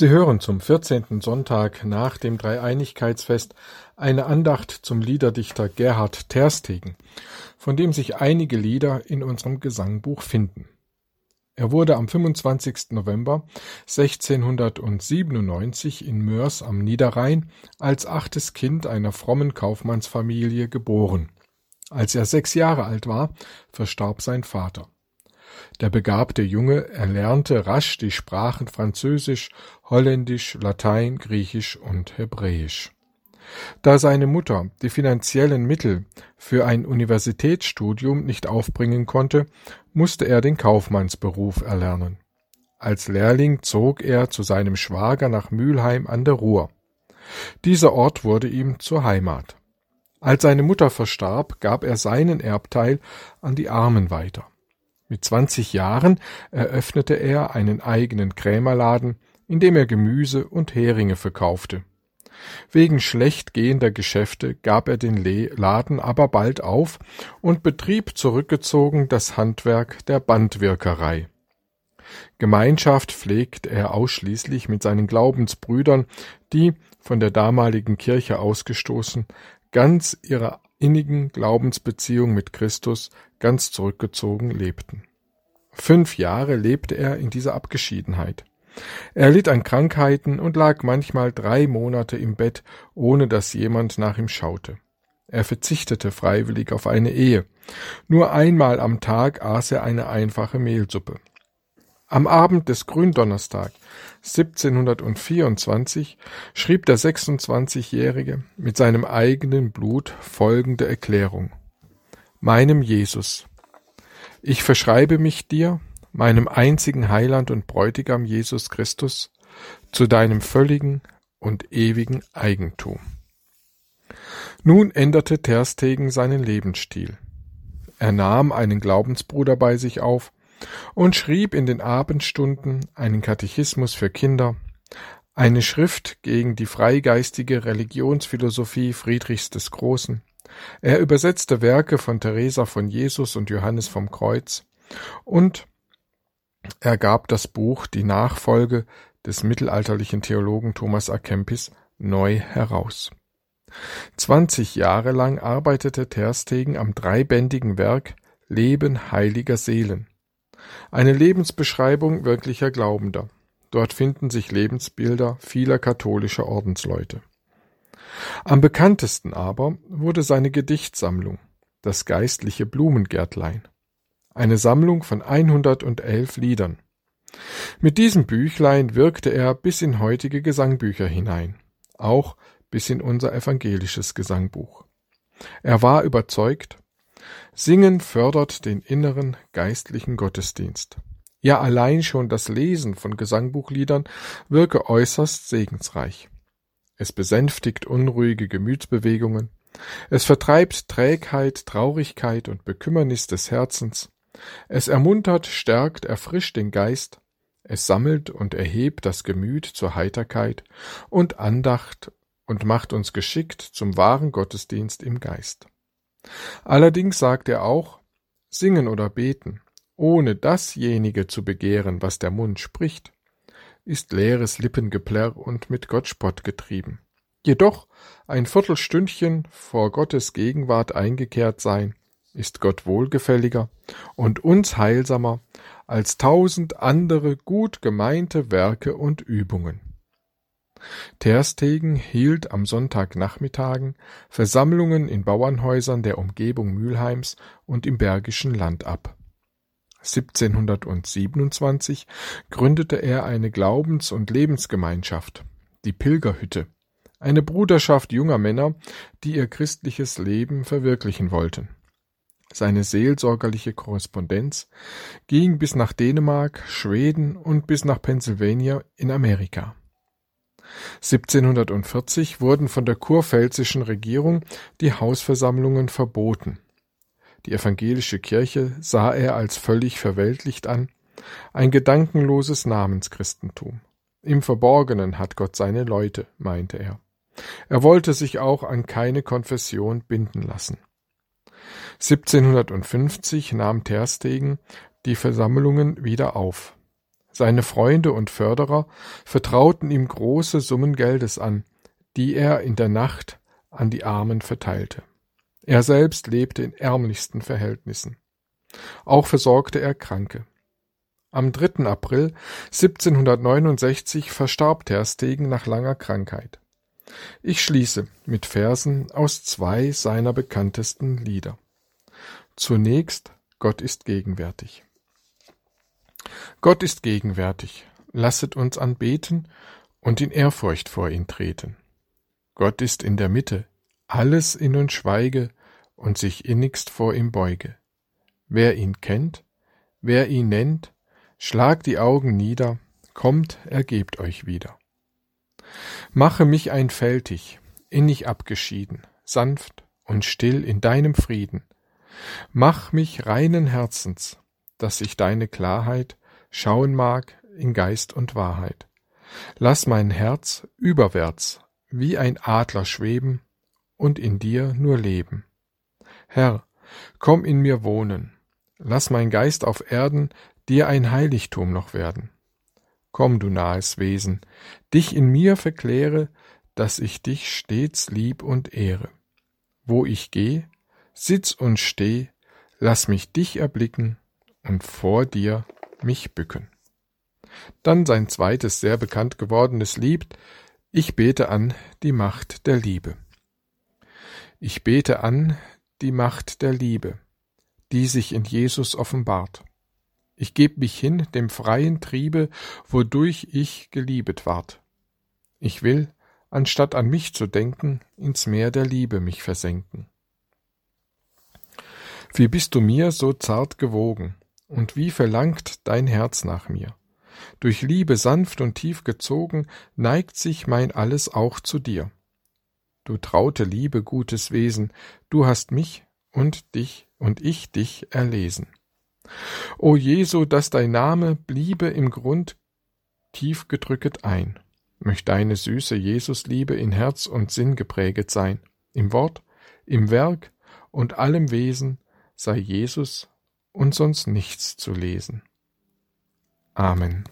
Sie hören zum vierzehnten Sonntag nach dem Dreieinigkeitsfest eine Andacht zum Liederdichter Gerhard Terstegen, von dem sich einige Lieder in unserem Gesangbuch finden. Er wurde am 25. November 1697 in Mörs am Niederrhein als achtes Kind einer frommen Kaufmannsfamilie geboren. Als er sechs Jahre alt war, verstarb sein Vater. Der begabte Junge erlernte rasch die Sprachen Französisch, Holländisch, Latein, Griechisch und Hebräisch. Da seine Mutter die finanziellen Mittel für ein Universitätsstudium nicht aufbringen konnte, musste er den Kaufmannsberuf erlernen. Als Lehrling zog er zu seinem Schwager nach Mülheim an der Ruhr. Dieser Ort wurde ihm zur Heimat. Als seine Mutter verstarb, gab er seinen Erbteil an die Armen weiter. Mit zwanzig Jahren eröffnete er einen eigenen Krämerladen, in dem er Gemüse und Heringe verkaufte. Wegen schlecht gehender Geschäfte gab er den Laden aber bald auf und betrieb zurückgezogen das Handwerk der Bandwirkerei. Gemeinschaft pflegt er ausschließlich mit seinen Glaubensbrüdern, die, von der damaligen Kirche ausgestoßen, ganz ihrer innigen Glaubensbeziehung mit Christus ganz zurückgezogen lebten. Fünf Jahre lebte er in dieser Abgeschiedenheit. Er litt an Krankheiten und lag manchmal drei Monate im Bett, ohne dass jemand nach ihm schaute. Er verzichtete freiwillig auf eine Ehe. Nur einmal am Tag aß er eine einfache Mehlsuppe. Am Abend des Gründonnerstag 1724 schrieb der 26-Jährige mit seinem eigenen Blut folgende Erklärung. Meinem Jesus. Ich verschreibe mich dir, meinem einzigen Heiland und Bräutigam Jesus Christus, zu deinem völligen und ewigen Eigentum. Nun änderte Terstegen seinen Lebensstil. Er nahm einen Glaubensbruder bei sich auf, und schrieb in den Abendstunden einen Katechismus für Kinder, eine Schrift gegen die freigeistige Religionsphilosophie Friedrichs des Großen. Er übersetzte Werke von Teresa von Jesus und Johannes vom Kreuz und er gab das Buch Die Nachfolge des mittelalterlichen Theologen Thomas A. Kempis neu heraus. Zwanzig Jahre lang arbeitete Terstegen am dreibändigen Werk Leben heiliger Seelen. Eine Lebensbeschreibung wirklicher Glaubender. Dort finden sich Lebensbilder vieler katholischer Ordensleute. Am bekanntesten aber wurde seine Gedichtsammlung, das geistliche Blumengärtlein. Eine Sammlung von 111 Liedern. Mit diesem Büchlein wirkte er bis in heutige Gesangbücher hinein, auch bis in unser evangelisches Gesangbuch. Er war überzeugt, Singen fördert den inneren geistlichen Gottesdienst. Ja allein schon das Lesen von Gesangbuchliedern wirke äußerst segensreich. Es besänftigt unruhige Gemütsbewegungen, es vertreibt Trägheit, Traurigkeit und Bekümmernis des Herzens, es ermuntert, stärkt, erfrischt den Geist, es sammelt und erhebt das Gemüt zur Heiterkeit und Andacht und macht uns geschickt zum wahren Gottesdienst im Geist. Allerdings sagt er auch, singen oder beten, ohne dasjenige zu begehren, was der Mund spricht, ist leeres Lippengeplärr und mit Gottspott getrieben. Jedoch ein Viertelstündchen vor Gottes Gegenwart eingekehrt sein, ist Gott wohlgefälliger und uns heilsamer als tausend andere gut gemeinte Werke und Übungen. Terstegen hielt am Sonntagnachmittagen Versammlungen in Bauernhäusern der Umgebung Mülheims und im Bergischen Land ab. 1727 gründete er eine Glaubens- und Lebensgemeinschaft, die Pilgerhütte, eine Bruderschaft junger Männer, die ihr christliches Leben verwirklichen wollten. Seine seelsorgerliche Korrespondenz ging bis nach Dänemark, Schweden und bis nach Pennsylvania in Amerika. 1740 wurden von der kurpfälzischen Regierung die Hausversammlungen verboten. Die evangelische Kirche sah er als völlig verweltlicht an, ein gedankenloses Namenschristentum. Im Verborgenen hat Gott seine Leute, meinte er. Er wollte sich auch an keine Konfession binden lassen. 1750 nahm Terstegen die Versammlungen wieder auf. Seine Freunde und Förderer vertrauten ihm große Summen Geldes an, die er in der Nacht an die Armen verteilte. Er selbst lebte in ärmlichsten Verhältnissen. Auch versorgte er Kranke. Am 3. April 1769 verstarb Terstegen nach langer Krankheit. Ich schließe mit Versen aus zwei seiner bekanntesten Lieder. Zunächst Gott ist gegenwärtig. Gott ist gegenwärtig, lasset uns anbeten und in Ehrfurcht vor ihn treten. Gott ist in der Mitte, alles in uns schweige und sich innigst vor ihm beuge. Wer ihn kennt, wer ihn nennt, Schlagt die Augen nieder, kommt, ergebt euch wieder. Mache mich einfältig, innig abgeschieden, sanft und still in deinem Frieden. Mach mich reinen Herzens, dass ich deine Klarheit schauen mag in Geist und Wahrheit. Lass mein Herz überwärts wie ein Adler schweben und in dir nur leben. Herr, komm in mir wohnen, lass mein Geist auf Erden dir ein Heiligtum noch werden. Komm, du nahes Wesen, dich in mir verkläre, dass ich dich stets lieb und ehre. Wo ich geh, sitz und steh, lass mich dich erblicken und vor dir mich bücken. Dann sein zweites sehr bekannt gewordenes Lied, ich bete an die Macht der Liebe. Ich bete an die Macht der Liebe, die sich in Jesus offenbart. Ich geb mich hin dem freien Triebe, wodurch ich geliebet ward. Ich will, anstatt an mich zu denken, ins Meer der Liebe mich versenken. Wie bist du mir so zart gewogen, und wie verlangt dein Herz nach mir? Durch Liebe sanft und tief gezogen, neigt sich mein Alles auch zu dir. Du traute Liebe, gutes Wesen, du hast mich und dich und ich dich erlesen. O Jesu, dass dein Name bliebe im Grund tief gedrücket ein. Möcht deine süße Jesusliebe in Herz und Sinn gepräget sein. Im Wort, im Werk und allem Wesen sei Jesus und sonst nichts zu lesen. Amen.